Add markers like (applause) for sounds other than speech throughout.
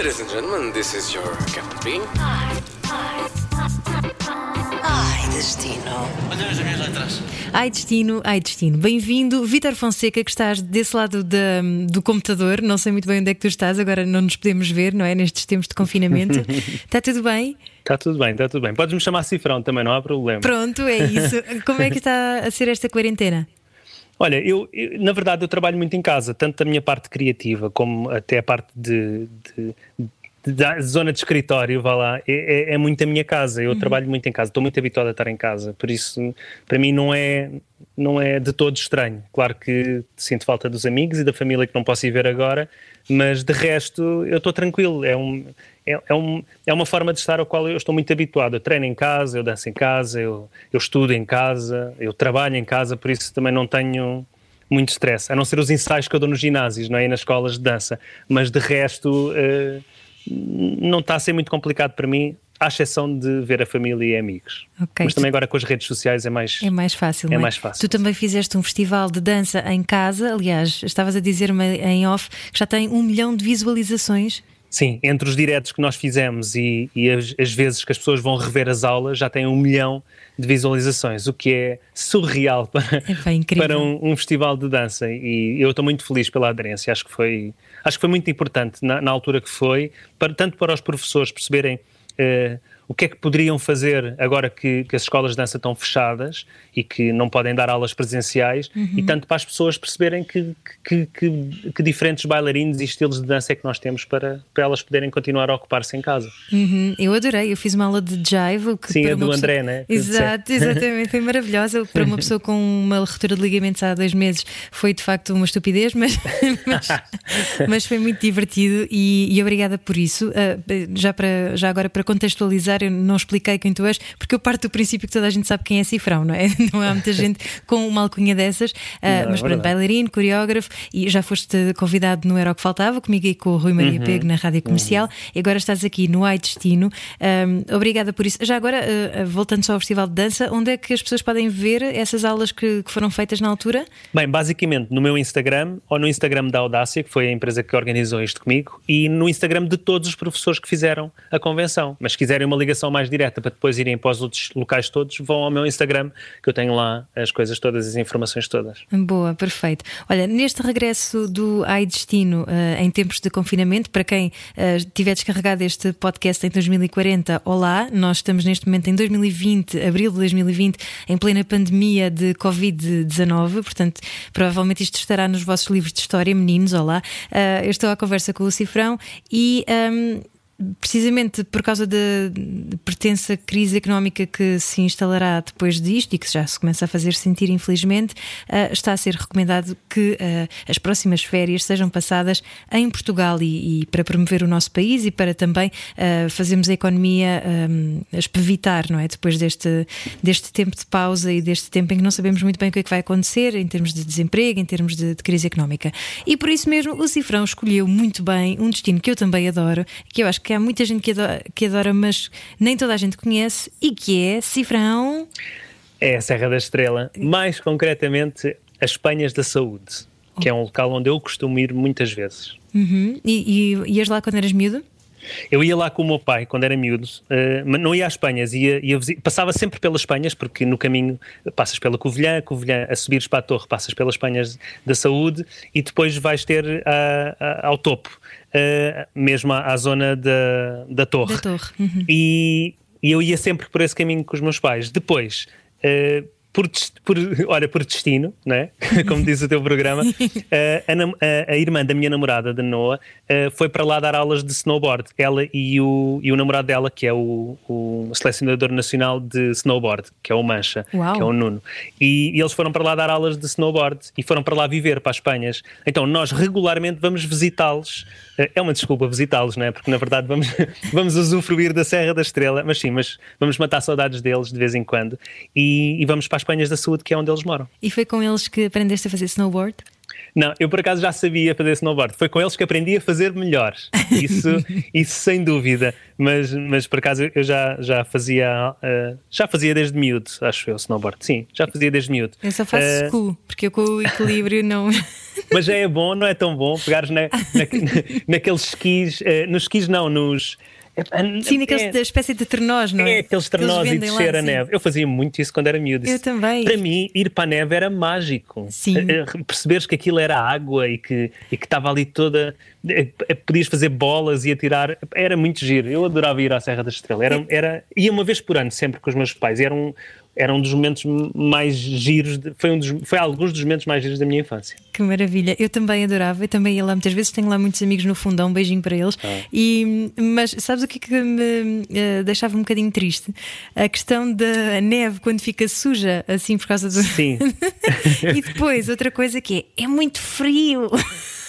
Ladies and gentlemen, this is your Captain. Ai, destino. Olha as minhas letras. Ai destino, ai destino. Bem-vindo, Vítor Fonseca, que estás desse lado da- do computador. Não sei muito bem onde é que tu estás, agora não nos podemos ver, não é? Nestes tempos de confinamento. Está (laughs) tudo bem? Está tudo bem, está tudo bem. Podes-me chamar Cifrão também, não há problema. Pronto, é isso. (laughs) Como é que está a ser esta quarentena? Olha, eu, eu, na verdade eu trabalho muito em casa, tanto a minha parte criativa como até a parte de- de- da zona de escritório, vá lá, é, é- é muito a minha casa. Eu trabalho muito em casa, estou muito habituado a estar em casa, por isso para mim não é não é de todo estranho. Claro que sinto falta dos amigos e da família que não posso ir ver agora, mas de resto eu estou tranquilo. É um é, é, um, é uma forma de estar ao qual eu estou muito habituado. Eu treino em casa, eu danço em casa, eu, eu estudo em casa, eu trabalho em casa, por isso também não tenho muito stress, a não ser os ensaios que eu dou nos ginásios, não é? E nas escolas de dança. Mas de resto, eh, não está a ser muito complicado para mim, à exceção de ver a família e amigos. Ok. Mas também agora com as redes sociais é mais. É mais fácil, É é? mais fácil. Tu também fizeste um festival de dança em casa, aliás, estavas a dizer-me em off que já tem um milhão de visualizações. Sim, entre os diretos que nós fizemos e, e as, as vezes que as pessoas vão rever as aulas, já tem um milhão de visualizações, o que é surreal (laughs) para, É para um, um festival de dança. E eu estou muito feliz pela aderência. Acho que foi, acho que foi muito importante na, na altura que foi, para, tanto para os professores perceberem eh, o que é que poderiam fazer agora que, que as escolas de dança estão fechadas e que não podem dar aulas presenciais, Uhum. e tanto para as pessoas perceberem que, que, que- diferentes bailarinos e estilos de dança é que nós temos para, para elas poderem continuar a ocupar-se em casa. Uhum, eu adorei, eu fiz uma aula de jive. Que Sim, a do pessoa- André, né? Exato, (laughs) exatamente, foi maravilhosa. Para uma pessoa com uma ruptura de ligamentos há dois meses foi de facto uma estupidez, (laughs) mas, mas, mas foi muito divertido e, e obrigada por isso. Ah, já, para, já agora, para contextualizar, eu não expliquei quem tu és, porque eu parto do princípio que toda a gente sabe quem é Cifrão, não é? (laughs) Não há muita (laughs) gente com uma alcunha dessas, Ah, Não, é mas pronto, bailarino, coreógrafo e já foste convidado no Era o que Faltava, comigo e com o Rui Uhum. Maria Pego na Rádio Comercial e agora estás aqui no Ai Destino. Ahm, obrigada por isso. Já agora, ah, voltando só ao Festival de Dança, onde é que as pessoas podem ver essas aulas que, que foram feitas na altura? Bem, basicamente no meu Instagram ou no Instagram da Audácia, que foi a empresa que organizou isto comigo, e no Instagram de todos os professores que fizeram a convenção. Mas se quiserem uma ligação mais direta para depois irem para os outros locais todos, vão ao meu Instagram, que eu tenho lá as coisas todas, as informações todas. Boa, perfeito. Olha, neste regresso do Ai Destino ah, em tempos de confinamento, para quem ah, tiver descarregado este podcast em 2040, olá, nós estamos neste momento em 2020, abril de 2020, em plena pandemia de Covid-19, portanto, provavelmente isto estará nos vossos livros de história, meninos, olá. Ah, eu estou à conversa com o Cifrão e. ahm, precisamente por causa da pertença crise económica que se instalará depois disto e que já se começa a fazer sentir, infelizmente, ah, está a ser recomendado que ah, as próximas férias sejam passadas em Portugal e, e para promover o nosso país e para também ah, fazermos a economia ah, espevitar, não é? Depois deste, deste tempo de pausa e deste tempo em que não sabemos muito bem o que é que vai acontecer em termos de desemprego, em termos de, de crise económica. E por isso mesmo o Cifrão escolheu muito bem um destino que eu também adoro, que eu acho que há muita gente que adora, que adora mas nem toda a gente conhece, e que é Cifrão. É a Serra da Estrela, mais concretamente as Penhas da Saúde, que é um local onde eu costumo ir muitas vezes. Uhum. E, e ias lá quando eras miúdo? Eu ia lá com o meu pai quando era miúdo, eh, mas não ia às Espanhas, ia, ia passava sempre pelas Espanhas, porque no caminho passas pela Covilhã, Covilhã a subires para a torre, passas pelas Espanhas da Saúde e depois vais ter a- a- ao topo, eh, mesmo à, à zona da, da torre. Da torre, uhum. E, e eu ia sempre por esse caminho com os meus pais. Depois. eh, por, por, (laughs) olha, por destino, né? (laughs) como diz o teu programa, a, a- a irmã da minha namorada, da Noah, eh, foi para lá dar aulas de snowboard. Ela e o, e o namorado dela, que é o, o selecionador nacional de snowboard, que é o Mancha, Uau. que é o Nuno. E, e eles foram para lá dar aulas de snowboard e foram para lá viver, para as Espanhas. Então nós regularmente vamos visitá-los. Eh, É uma desculpa visitá-los, não é? Porque na verdade vamos, (laughs) vamos usufruir da Serra da Estrela, mas sim, mas vamos matar saudades deles de vez em quando e, e vamos para as Espanhas da Saúde, que é onde eles moram. E foi com eles que aprendeste a fazer snowboard? Não, eu por acaso já sabia fazer snowboard. Foi com eles que aprendi a fazer melhor. Isso, (laughs) isso sem dúvida. Mas, mas por acaso eu já, já fazia uh, já fazia desde miúdo, acho eu, snowboard. Sim, já fazia desde miúdo. Eu só faço uh, school, porque eu com o equilíbrio não. (laughs) Mas já é bom, não é tão bom pegares na, na, (laughs) naqueles skis, uh, nos skis não, nos Sim, naqueles é, espécie de trenós, não é? É, aqueles trenós e descer lá, a neve. Eu fazia muito isso quando era miúdo. Eu também. Para mim, ir para a neve era mágico. Sim. Eh, eh, perceberes que aquilo era água e que, e que estava ali toda. Eh, podias fazer bolas e atirar. Era muito giro. Eu adorava ir à Serra da Estrela. Era, era, ia uma vez por ano, sempre com os meus pais. Era um, era um dos momentos mais giros, de, foi, um dos, foi alguns dos momentos mais giros da minha infância. Que maravilha, eu também adorava, eu também ia lá muitas vezes, tenho lá muitos amigos no fundão, um beijinho para eles. Ah. E, mas sabes o que é que me uh, deixava um bocadinho triste? A questão da neve quando fica suja, assim por causa do. Sim. (laughs) e depois, outra coisa que é, é muito frio. (laughs)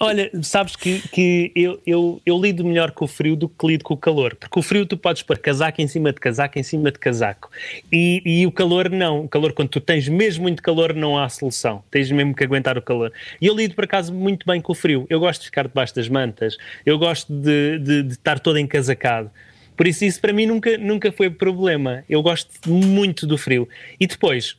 Olha, sabes que, que eu, eu, eu lido melhor com o frio do que lido com o calor, porque o frio tu podes pôr casaco em cima de casaco em cima de casaco e, e o calor não. O calor, quando tu tens mesmo muito calor, não há solução, tens mesmo que aguentar o calor. E eu lido por acaso muito bem com o frio. Eu gosto de ficar debaixo das mantas, eu gosto de, de, de estar todo encasacado. Por isso, isso para mim nunca, nunca foi problema. Eu gosto muito do frio. E depois,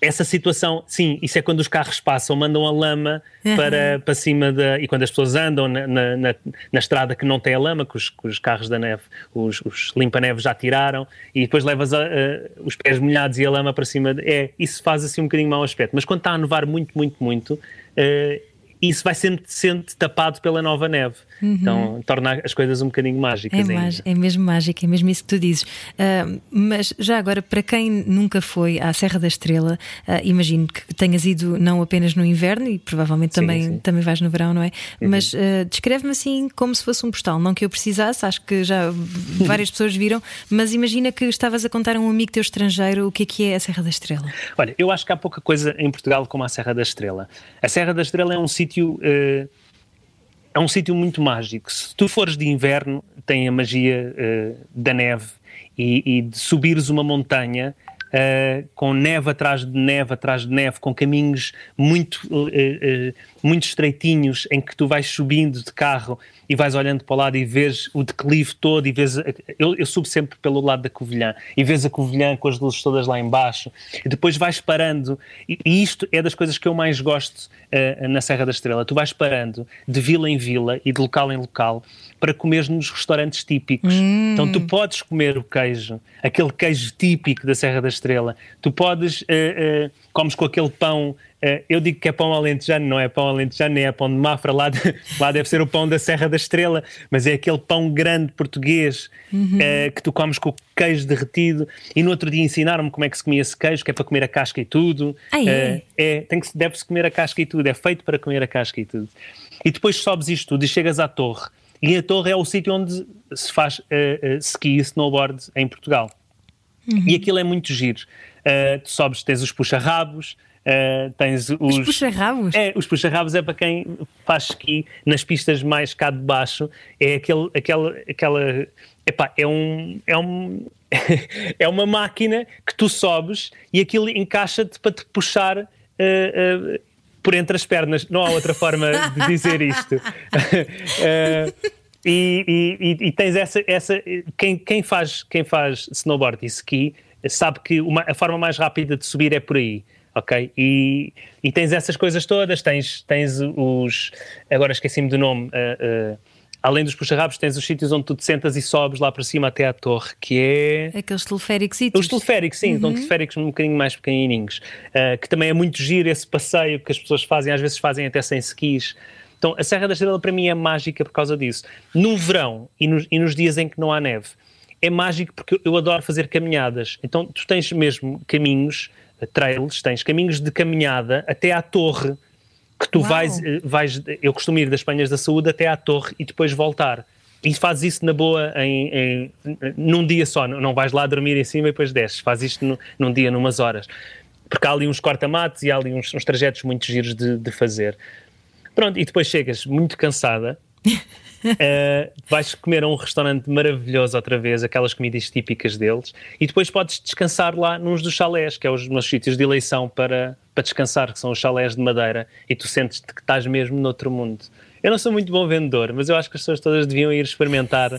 essa situação, sim, isso é quando os carros passam, mandam a lama uhum. para, para cima da. E quando as pessoas andam na, na, na, na estrada que não tem a lama, que os, que os carros da neve, os, os limpa-neves já tiraram, e depois levas a, a, os pés molhados e a lama para cima. É, isso faz assim um bocadinho mau aspecto. Mas quando está a nevar muito, muito, muito. Uh, isso vai sendo, sendo tapado pela nova neve. Uhum. Então torna as coisas um bocadinho mágicas. É, é mesmo mágico, é mesmo isso que tu dizes. Uh, mas já agora, para quem nunca foi à Serra da Estrela, uh, imagino que tenhas ido não apenas no inverno e provavelmente sim, também, sim. também vais no verão, não é? Uhum. Mas uh, descreve-me assim como se fosse um postal. Não que eu precisasse, acho que já (laughs) várias pessoas viram, mas imagina que estavas a contar a um amigo teu estrangeiro o que é que é a Serra da Estrela. Olha, eu acho que há pouca coisa em Portugal como a Serra da Estrela. A Serra da Estrela é um sítio. Uh, é um sítio muito mágico. Se tu fores de inverno, tem a magia uh, da neve e, e, de subires uma montanha uh, com neve atrás de neve atrás de neve, com caminhos muito, uh, muito estreitinhos em que tu vais subindo de carro e vais olhando para o lado e vês o declive todo e vês... Eu, eu subo sempre pelo lado da Covilhã e vês a Covilhã com as luzes todas lá embaixo e depois vais parando e, e isto é das coisas que eu mais gosto uh, na Serra da Estrela. Tu vais parando de vila em vila e de local em local para comer nos restaurantes típicos. Hum. Então tu podes comer o queijo, aquele queijo típico da Serra da Estrela. Tu podes... Uh, uh, comes com aquele pão eu digo que é pão alentejano, não é pão alentejano, nem é pão de Mafra, lá, de, (laughs) lá deve ser o pão da Serra da Estrela, mas é aquele pão grande português uhum. uh, que tu comes com o queijo derretido. E no outro dia ensinaram-me como é que se comia esse queijo, que é para comer a casca e tudo. Ah, é? Uh, é tem que, deve-se comer a casca e tudo, é feito para comer a casca e tudo. E depois sobes isto tudo e chegas à torre. E a torre é o sítio onde se faz ski e snowboard em Portugal. Uhum. E aquilo é muito giro. tu sobes, tens os puxa-rabos, Uh, tens os, os puxa-rabos? É, os puxa-rabos é para quem faz ski nas pistas mais cá de baixo. É aquele, aquela, aquela epá, é um, é um (laughs) é uma máquina que tu sobes e aquilo encaixa-te para te puxar uh, uh, por entre as pernas. Não há outra forma de dizer isto. (laughs) e, e, e, tens essa, essa quem, quem, faz, quem faz snowboard e ski sabe que uma, a forma mais rápida de subir é por aí ok? E, e tens essas coisas todas, tens, tens os. Agora esqueci-me do nome. Uh, uh, além dos puxa-rabos, tens os sítios onde tu te sentas e sobes lá para cima até à torre, que é. Aqueles teleféricos. Os teleféricos, sim, uhum. são teleféricos um bocadinho mais pequenininhos. Uh, que também é muito giro esse passeio que as pessoas fazem, às vezes fazem até sem skis. Então a Serra da Estrela para mim é mágica por causa disso. No verão e nos, e nos dias em que não há neve, é mágico porque eu adoro fazer caminhadas. Então tu tens mesmo caminhos trails, tens caminhos de caminhada até à torre, que tu vais, eh, vais, eu costumo ir das Penhas da Saúde até à torre e depois voltar. E fazes isso na boa em, em, num dia só, não vais lá dormir em cima e depois desces, fazes isto no, num dia, numas horas. Porque há ali uns corta-matos e há ali uns, uns trajetos muito giros de, de fazer. Pronto, e depois chegas muito cansada (laughs) Uh, vais comer a um restaurante maravilhoso outra vez, aquelas comidas típicas deles, e depois podes descansar lá nos dos chalés, que é os meus sítios de eleição para, para descansar, que são os chalés de madeira, e tu sentes que estás mesmo noutro mundo. Eu não sou muito bom vendedor, mas eu acho que as pessoas todas deviam ir experimentar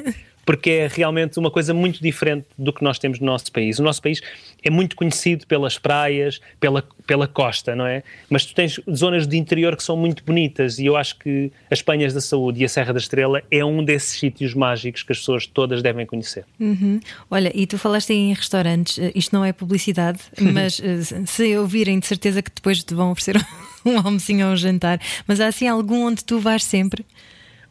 porque é realmente uma coisa muito diferente do que nós temos no nosso país. O nosso país é muito conhecido pelas praias, pela, pela costa, não é? Mas tu tens zonas de interior que são muito bonitas e eu acho que as Penhas da Saúde e a Serra da Estrela é um desses sítios mágicos que as pessoas todas devem conhecer. Uhum. Olha, e tu falaste em restaurantes, eh, isto não é publicidade, (laughs) mas eh, se ouvirem, de certeza que depois te vão oferecer (laughs) um almocinho ou um jantar, mas há assim algum onde tu vais sempre?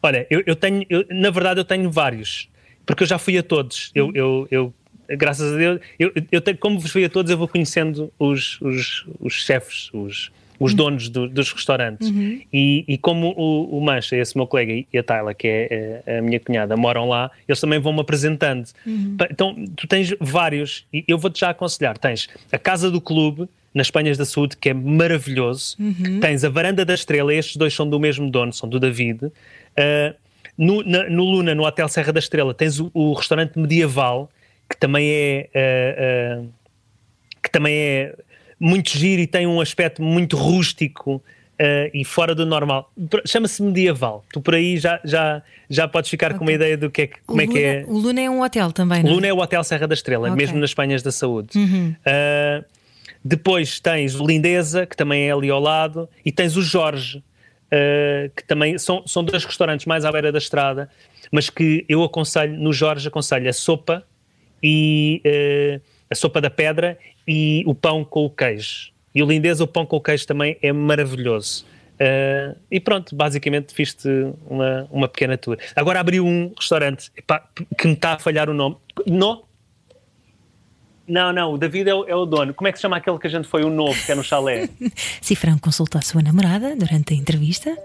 Olha, eu, eu tenho, eu, na verdade, eu tenho vários porque eu já fui a todos. Eu, eu, eu graças a Deus, eu, eu tenho, como fui a todos, eu vou conhecendo os, os, os chefes, os, os uhum. donos do, dos restaurantes. Uhum. E, e, como o, o Mancha, esse meu colega, e a Tayla, que é, é a minha cunhada, moram lá, eles também vão-me apresentando. Uhum. Então, tu tens vários, e eu vou-te já aconselhar: tens a Casa do Clube. Nas Espanhas da Saúde, que é maravilhoso. Uhum. Tens a Varanda da Estrela, estes dois são do mesmo dono, são do David. Uh, no, na, no Luna, no Hotel Serra da Estrela, tens o, o restaurante medieval, que também é. Uh, uh, que também é muito giro e tem um aspecto muito rústico uh, e fora do normal. Chama-se medieval. Tu por aí já, já, já podes ficar okay. com uma ideia do que é, como o é Luna, que é. O Luna é um hotel também, não é? O Luna é o Hotel Serra da Estrela, okay. mesmo nas Espanhas da Saúde. Uhum. depois tens o Lindeza, que também é ali ao lado, e tens o Jorge, uh, que também são, são dois restaurantes mais à beira da estrada, mas que eu aconselho, no Jorge, aconselho a sopa e uh, a sopa da pedra e o pão com o queijo. E o Lindeza, o pão com o queijo também é maravilhoso. Uh, e pronto, basicamente fiz-te uma, uma pequena tour. Agora abriu um restaurante epá, que me está a falhar o nome. No, não, não, o David é o, é o, dono. Como é que se chama aquele que a gente foi o novo, que é no chalé? (laughs) Cifrão consultou a sua namorada durante a entrevista.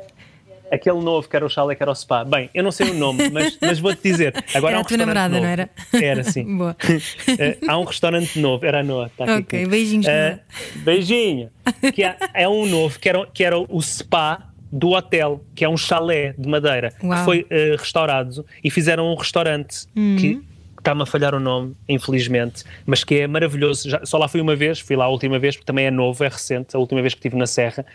Aquele novo que era o chalé, que era o spa. Bem, eu não sei o nome, mas, mas vou-te dizer. (laughs) Agora era um a tua namorada, novo. não era? Era, sim. (laughs) Boa. Uh, há um restaurante novo, era a Noa. Tá ok, aqui. beijinhos. Uh, beijinho. Que é, é um novo, que era, que era o spa do hotel, que é um chalé de madeira, Uau. que foi uh, restaurado e fizeram um restaurante uhum. que está-me a falhar o nome, infelizmente, mas que é maravilhoso. Já, só lá fui uma vez, fui lá a última vez, porque também é novo, é recente, a última vez que estive na Serra,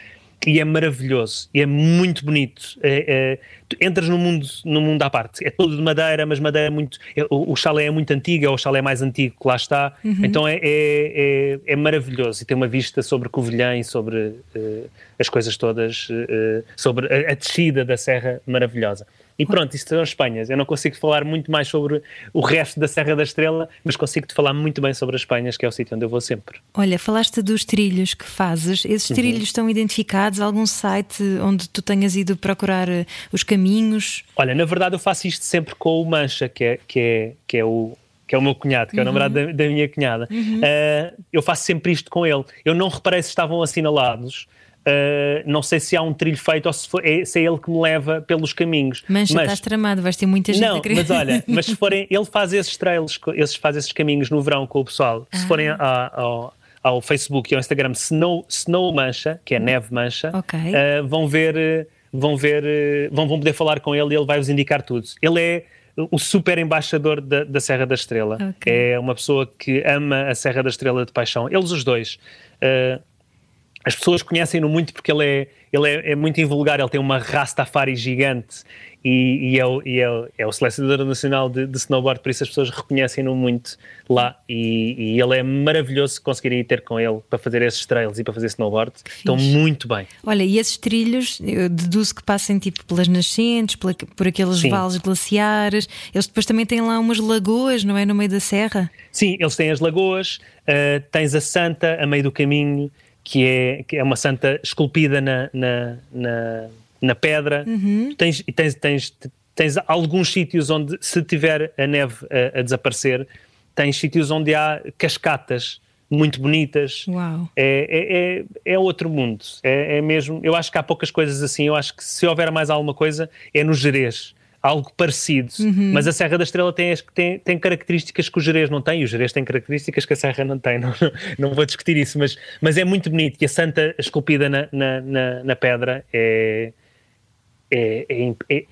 e é maravilhoso, e é muito bonito. É, é, entras no mundo, no mundo à parte, é todo de madeira, mas madeira muito. É, o, o, chalé é muito antigo, é o chalé mais antigo que lá está, uhum. então é, é, é, é, maravilhoso e tem uma vista sobre Covilhã e sobre uh, as coisas todas, uh, sobre a, a descida da Serra maravilhosa. E pronto, isto são Espanhas. Eu não consigo falar muito mais sobre o resto da Serra da Estrela, mas consigo-te falar muito bem sobre as Espanhas, que é o sítio onde eu vou sempre. Olha, falaste dos trilhos que fazes. Esses uhum. trilhos uhum. estão identificados? Algum site onde tu tenhas ido procurar eh, os caminhos? Olha, na verdade eu faço isto sempre com o Mancha, que é, que é, que é o que é o meu cunhado, que é o uhum. namorado da, da, minha cunhada. Uhum. Uh, eu faço sempre isto com ele. Eu não reparei se estavam assinalados, Uh, não sei se há um trilho feito ou se, for, é, se é ele que me leva pelos caminhos. Mancha, mas estás tramado, vais ter muita gente não, a querer. Mas olha, (laughs) mas se forem, ele faz esses trails, esses, faz esses caminhos no verão com o pessoal. Ah. Se forem a, ao, ao Facebook e ao Instagram Snow, Snow Mancha, que é neve mancha, okay. uh, vão ver, vão ver, vão, vão poder falar com ele e ele vai vos indicar tudo. Ele é o super embaixador da, da Serra da Estrela. Okay. É uma pessoa que ama a Serra da Estrela de paixão. Eles os dois. Uh, as pessoas conhecem-no muito porque ele, é, ele é, é, muito invulgar, ele tem uma Rastafari gigante e, e, é, o, e é, o, é, o selecionador nacional de, de, snowboard, por isso as pessoas reconhecem-no muito lá e, e, ele é maravilhoso conseguirem ir ter com ele para fazer esses trails e para fazer snowboard. Estão muito bem. Olha, e esses trilhos, eu deduzo que passem tipo pelas nascentes, por, por aqueles Sim. vales glaciares, eles depois também têm lá umas lagoas, não é? No meio da serra? Sim, eles têm as lagoas, uh, tens a Santa a meio do caminho que é, que é uma santa esculpida na, na, na, na pedra. Uhum. Tens, tens, tens, tens alguns sítios onde, se tiver a neve a, a desaparecer, tens sítios onde há cascatas muito bonitas. Uau. É, é, é, é outro mundo. É, é, mesmo. Eu acho que há poucas coisas assim. Eu acho que se houver mais alguma coisa, é no Jerez algo parecido, uhum. mas a Serra da Estrela tem, tem, tem características que o Jerez não tem, e o Jerez tem características que a Serra não tem, (laughs) não, não vou discutir isso, mas, mas é muito bonito, e a Santa esculpida na, na, na, na pedra é, é, é, é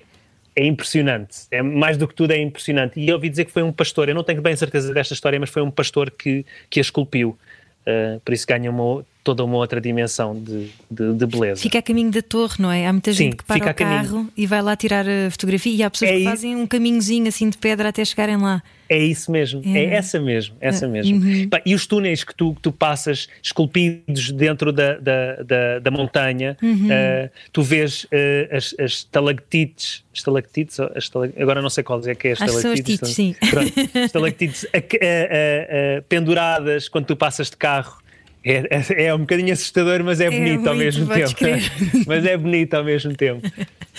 é impressionante. É mais do que tudo é impressionante. E eu ouvi dizer que foi um pastor. Eu não tenho bem certeza desta história, mas foi um pastor que, que a esculpiu. Uh, por isso ganha uma, toda uma outra dimensão de, de, de, beleza. Fica a caminho da torre, não é? Há muita gente Sim, que para o carro e vai lá tirar a fotografia e há pessoas é que fazem um caminhozinho assim de pedra até chegarem lá. É isso mesmo, é, é essa mesmo, essa é. mesmo. Uhum. e os túneis que tu, que tu passas esculpidos dentro da, da, da, da montanha, uhum. uh, tu vês uh, as, as estalactites, estalactites, agora não sei qual é que é estalactites. As sim. estalactites penduradas quando tu passas de carro é, é, é, um bocadinho assustador, mas é, é bonito ao mesmo tempo. (laughs) mas é bonito ao mesmo tempo.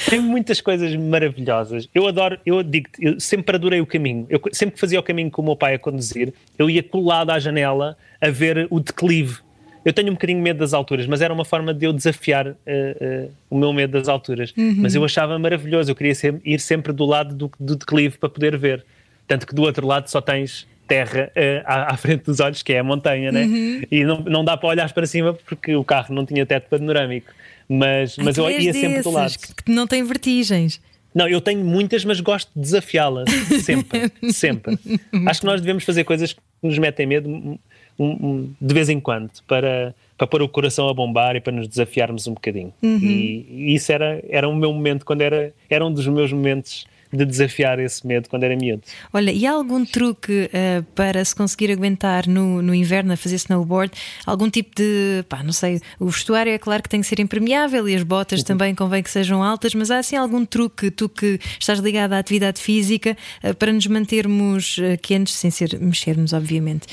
Tem muitas coisas maravilhosas. Eu adoro, eu digo eu sempre adorei o caminho. Eu sempre que fazia o caminho com o meu pai a conduzir, eu ia colado à janela a ver o declive. Eu tenho um bocadinho medo das alturas, mas era uma forma de eu desafiar uh, uh, o meu medo das alturas. Uhum. Mas eu achava maravilhoso. Eu queria ser, ir sempre do lado do, do declive para poder ver. Tanto que do outro lado só tens terra uh, à, à, frente dos olhos, que é a montanha, né? Uhum. E não, não dá para olhar para cima porque o carro não tinha teto panorâmico. Mas, mas eu ia sempre do lado. Que não tem vertigens. Não, eu tenho muitas, mas gosto de desafiá-las. (laughs) Sempre, sempre. Acho que nós devemos fazer coisas que nos metem medo um, um, de vez em quando, para, para pôr o coração a bombar e para nos desafiarmos um bocadinho. Uhum. E, e, isso era, era o meu momento, quando era, era um dos meus momentos de desafiar esse medo quando era miúdo. Olha, e há algum truque uh, para se conseguir aguentar no, no inverno a fazer snowboard? Algum tipo de, pá, não sei, o vestuário é claro que tem que ser impermeável e as botas uhum. também convém que sejam altas, mas há assim algum truque, tu que estás ligado à atividade física, uh, para nos mantermos uh, quentes sem ser mexermos, obviamente?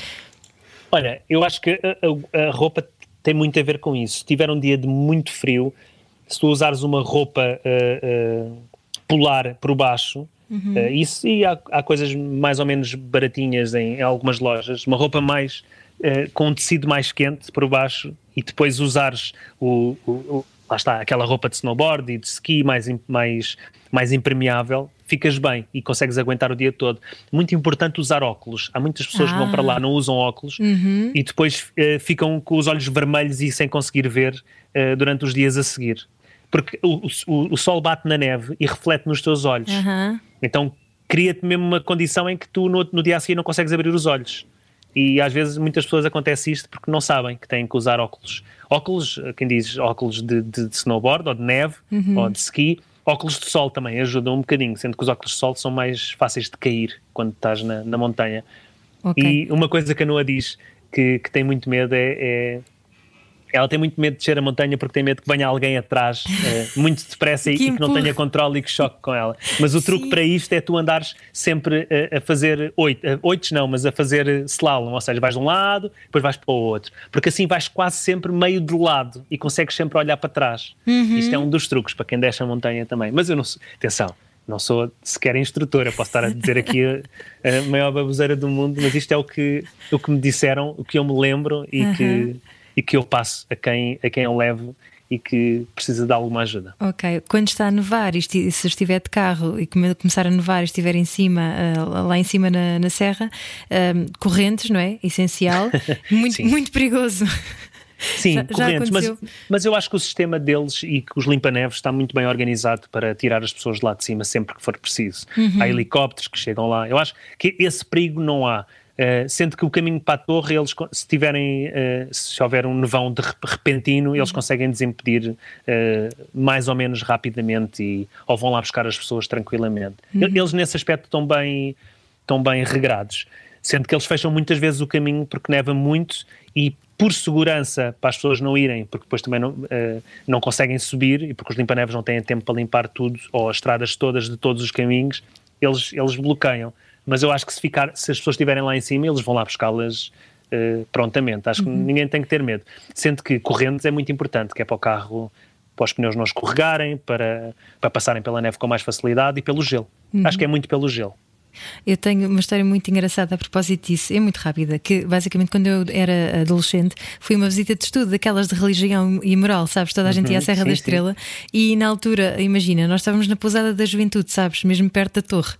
Olha, eu acho que a, a, a roupa tem muito a ver com isso. Se tiver um dia de muito frio, se tu usares uma roupa uh, uh, polar por baixo. Uhum. Uh, isso, e há, há, coisas mais ou menos baratinhas em, em algumas lojas. Uma roupa mais uh, com um tecido mais quente por baixo e depois usares o, o, o, lá está, aquela roupa de snowboard e de ski mais, mais, mais impermeável, ficas bem e consegues aguentar o dia todo. Muito importante usar óculos. Há muitas pessoas ah. que vão para lá, ah. não usam óculos uhum. e depois uh, ficam com os olhos vermelhos e sem conseguir ver durante os dias a seguir porque o, o, o, sol bate na neve e reflete nos teus olhos. Uhum. Então cria-te mesmo uma condição em que tu no, no dia a seguir não consegues abrir os olhos. E às vezes muitas pessoas acontece isto porque não sabem que têm que usar óculos. Óculos, quem diz óculos de, de, de snowboard ou de neve uhum. ou de ski, óculos de sol também ajudam um bocadinho, sendo que os óculos de sol são mais fáceis de cair quando estás na, na montanha. Okay. E uma coisa que a Noa diz que, que tem muito medo é, é ela tem muito medo de descer a montanha porque tem medo que venha alguém atrás uh, (laughs) muito depressa e, que, e que não tenha controle e que choque com ela. Mas o truque Sim. para isto é tu andares sempre a, a fazer oito, uh, oitos não, mas a fazer slalom, ou seja, vais de um lado, depois vais para o outro, porque assim vais quase sempre meio de lado e consegues sempre olhar para trás. Uhum. Isto é um dos truques para quem desce a montanha também. Mas eu não sou, atenção, não sou sequer instrutora, posso estar a dizer aqui a, a, maior baboseira do mundo, mas isto é o que, o que me disseram, o que eu me lembro e uhum. que e que eu passo a quem, a quem eu levo e que precisa de alguma ajuda. Ok, quando está a nevar, e se estiver de carro e começar a nevar e estiver em cima, uh, lá em cima na, na serra, uh, correntes, não é? Essencial, (laughs) muito, muito perigoso. Sim, já, correntes, já mas, mas eu acho que o sistema deles e que os limpa-neves está muito bem organizado para tirar as pessoas de lá de cima sempre que for preciso. Uhum. Há helicópteros que chegam lá. Eu acho que esse perigo não há. Uh, sendo que o caminho para a torre, eles, se tiverem, uh, se houver um nevão de repentino, eles uhum. conseguem desimpedir uh, mais ou menos rapidamente e, ou vão lá buscar as pessoas tranquilamente. Uhum. Eles, nesse aspecto, estão bem, estão bem regrados. Sendo que eles fecham muitas vezes o caminho porque neva muito e por segurança para as pessoas não irem, porque depois também não, não conseguem subir e porque os limpa-neves não têm tempo para limpar tudo ou as estradas todas de todos os caminhos, eles, eles bloqueiam mas eu acho que se, ficar, se as pessoas estiverem lá em cima, eles vão lá buscá-las uh, prontamente. Acho que uhum. ninguém tem que ter medo. Sendo que correntes é muito importante, que é para o carro, para os pneus não escorregarem, para, para passarem pela neve com mais facilidade e pelo gelo. Uhum. Acho que é muito pelo gelo. Eu tenho uma história muito engraçada a propósito disso, é muito rápida, que basicamente quando eu era adolescente fui uma visita de estudo daquelas de religião e moral, sabes? Toda a gente ia à Serra sim, da sim. Estrela e na altura, imagina, nós estávamos na pousada da juventude, sabes? Mesmo perto da torre.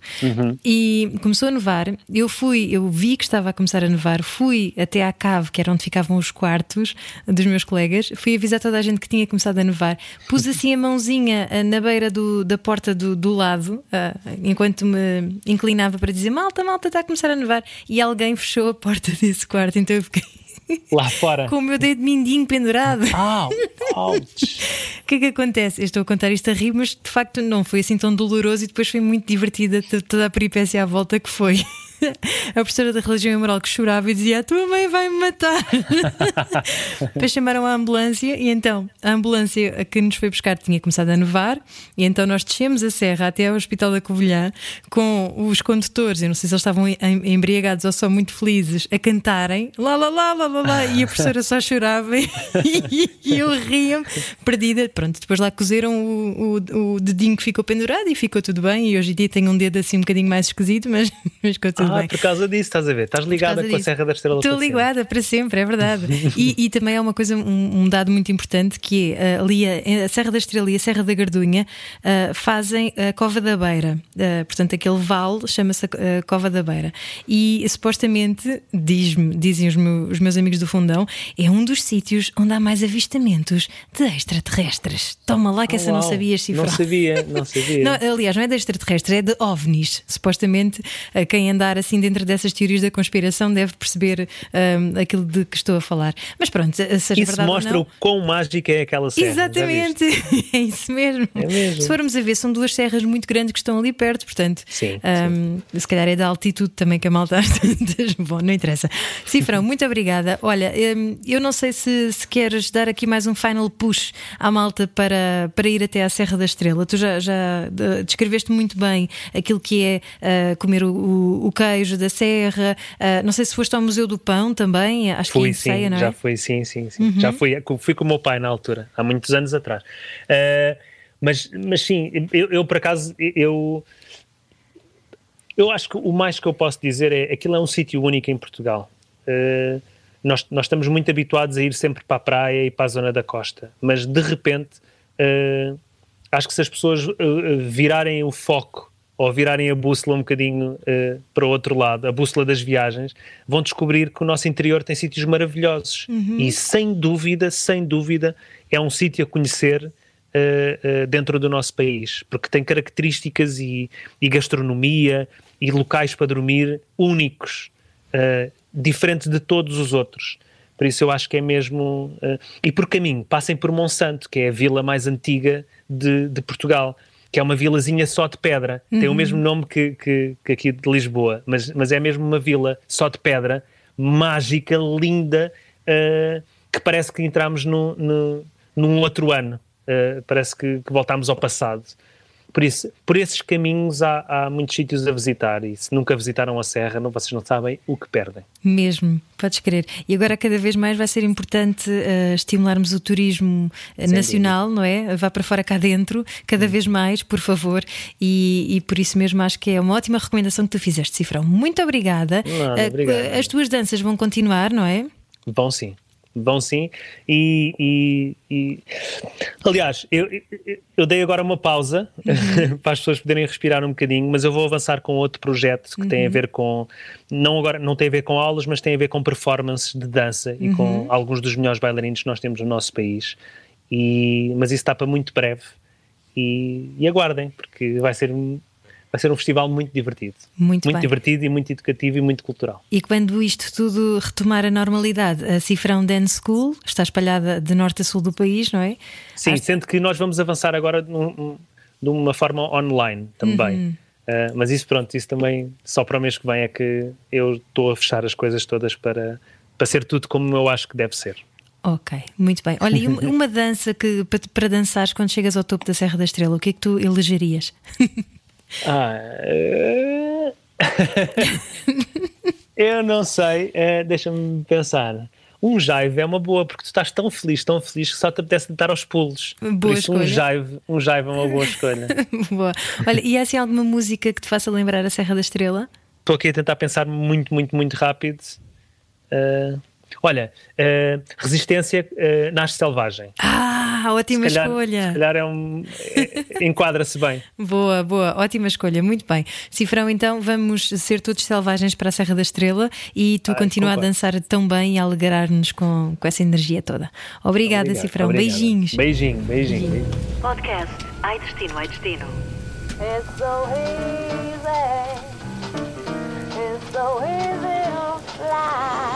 E começou a nevar, eu fui, eu vi que estava a começar a nevar, fui até à cave, que era onde ficavam os quartos dos meus colegas, fui avisar toda a gente que tinha começado a nevar, pus (laughs) assim a mãozinha ah, na beira do- da porta do, do lado, ah, enquanto me inclinava para dizer malta, malta, está a começar a nevar, e alguém fechou a porta (laughs) desse quarto, então eu fiquei Lá fora. (laughs) com o meu dedo mindinho pendurado. Au. (laughs) O que é que acontece? Eu estou a contar isto a rir, mas de facto não foi assim tão doloroso e depois foi muito divertida to- toda a peripécia à volta que foi. (laughs) A professora da religião e moral que chorava e dizia: A tua mãe vai me matar. (laughs) Depois chamaram a ambulância e então a ambulância que nos foi buscar tinha começado a nevar e então nós descemos a serra até ao Hospital da Covilhã com os condutores, eu não sei se eles estavam em- embriagados ou só muito felizes, a cantarem lá lá lá lá lá, lá e a professora só chorava (laughs) e, e eu ria perdida. Pronto, depois lá cozeram o, o, o dedinho que ficou pendurado e ficou tudo bem. E hoje em dia tenho um dedo assim um bocadinho mais esquisito, mas, mas ficou tudo Ah, bem. por causa disso, estás a ver? Estás ligada com a disso. Serra da Estrela. Estou ligada para sempre, é verdade. (laughs) E, e também há uma coisa, um, um dado muito importante que é ali a, a Serra da Estrela e a Serra da Gardunha ah, fazem a Cova da Beira. Ah, portanto, aquele vale chama-se a ah, Cova da Beira. E supostamente, diz-me, dizem os meus, os meus amigos do Fundão, é um dos sítios onde há mais avistamentos de extraterrestres. Toma lá que essa não Uau, sabias cifrar. Não sabia, não (laughs) sabia. Não, aliás, não é de extraterrestres, é de ovnis. Supostamente, eh, quem andar assim dentro dessas teorias da conspiração deve perceber ahm, aquilo de que estou a falar. Mas pronto, seja Isso verdade mostra ou o quão mágica é aquela serra. viste? Exatamente, (laughs) é isso mesmo. É mesmo. Se formos a ver, são duas serras muito grandes que estão ali perto, portanto, Sim, ahm, se calhar é da altitude também que a malta. (laughs) Bom, não interessa. Cifrão, muito obrigada. Olha, ahm, eu não sei se, se queres dar aqui mais um final push à malta para, para ir até à Serra da Estrela. Tu já, já descreveste muito bem aquilo que é ah, comer o, o- o queijo da serra. Ah, não sei se foste ao Museu do Pão também, acho que é Fui em sim, Ceia, não é? já fui sim, sim, sim. Já fui, fui com o meu pai na altura, há muitos anos atrás. Uh, mas, mas sim, eu, eu, por acaso, eu, eu acho que o mais que eu posso dizer é aquilo é um sítio único em Portugal. Uh, nós, nós estamos muito habituados a ir sempre para a praia e para a zona da costa, mas de repente uh, acho que se as pessoas uh, virarem o foco ou virarem a bússola um bocadinho uh, para o outro lado, a bússola das viagens, vão descobrir que o nosso interior tem sítios maravilhosos. E sem dúvida, sem dúvida, é um sítio a conhecer uh, uh, dentro do nosso país, porque tem características e, e gastronomia e locais para dormir únicos, uh, diferentes de todos os outros. Por isso eu acho que é mesmo. E por caminho, passem por Monsanto, que é a vila mais antiga de, de Portugal que é uma vilazinha só de pedra. Uhum. Tem o mesmo nome que, que, que, aqui de Lisboa, mas, mas é mesmo uma vila só de pedra, mágica, linda, uh, que parece que entramos no, no, num outro ano. Uh, parece que, que voltámos ao passado. Por isso, por esses caminhos há, há, muitos sítios a visitar e se nunca visitaram a Serra, não, vocês não sabem o que perdem. Mesmo, podes crer. E agora cada vez mais vai ser importante uh, estimularmos o turismo Sem nacional, dúvida. não é? Vá para fora cá dentro, cada hum. vez mais, por favor. E, e, por isso mesmo acho que é uma ótima recomendação que tu fizeste, Cifrão. Muito obrigada. Não, obrigado. As tuas danças vão continuar, não é? Vão sim vão sim. E, e, e... aliás, eu, eu, dei agora uma pausa uhum. (laughs) para as pessoas poderem respirar um bocadinho, mas eu vou avançar com outro projeto que uhum. tem a ver com não agora não tem a ver com aulas, mas tem a ver com performances de dança e Uhum. com alguns dos melhores bailarinos que nós temos no nosso país. E, mas isso está para muito breve. E, e aguardem, porque vai ser vai ser um festival muito divertido. Muito, muito bem. divertido e muito educativo e muito cultural. E quando isto tudo retomar a normalidade, a Cifrão Dance School está espalhada de norte a sul do país, não é? Sim, Acho... sendo que nós vamos avançar agora num, de uma forma online também. Uhum. Uh, mas isso, pronto, isso também só para o mês que vem é que eu estou a fechar as coisas todas para, para ser tudo como eu acho que deve ser. Ok, muito bem. Olha, e (laughs) uma dança que para, para dançares quando chegas ao topo da Serra da Estrela, o que é que tu elegerias? (laughs) Ah, uh... (laughs) eu não sei, uh, deixa-me pensar. um jive é uma boa, porque tu estás tão feliz, tão feliz que só te apetece dar aos pulos. Boa Por isso, um jive, um jive é uma boa escolha. (laughs) Boa. Olha, e há assim alguma música que te faça lembrar a Serra da Estrela? Estou aqui a tentar pensar muito, muito, muito rápido. Uh, olha, uh, Resistência uh, nasce selvagem. Ah, ótima se calhar, escolha. Se calhar é um. é- Enquadra-se bem. (laughs) Boa, boa, ótima escolha, muito bem. Cifrão, então vamos ser todos selvagens para a Serra da Estrela e tu Ai, continua a concordo. dançar tão bem e a alegrar-nos com, com essa energia toda. Obrigada, Obrigado, Cifrão. obrigado. Beijinhos. Beijinho, beijinho. beijinho. Podcast Ai Destino, Ai Destino. It's so easy. It's so easy to fly.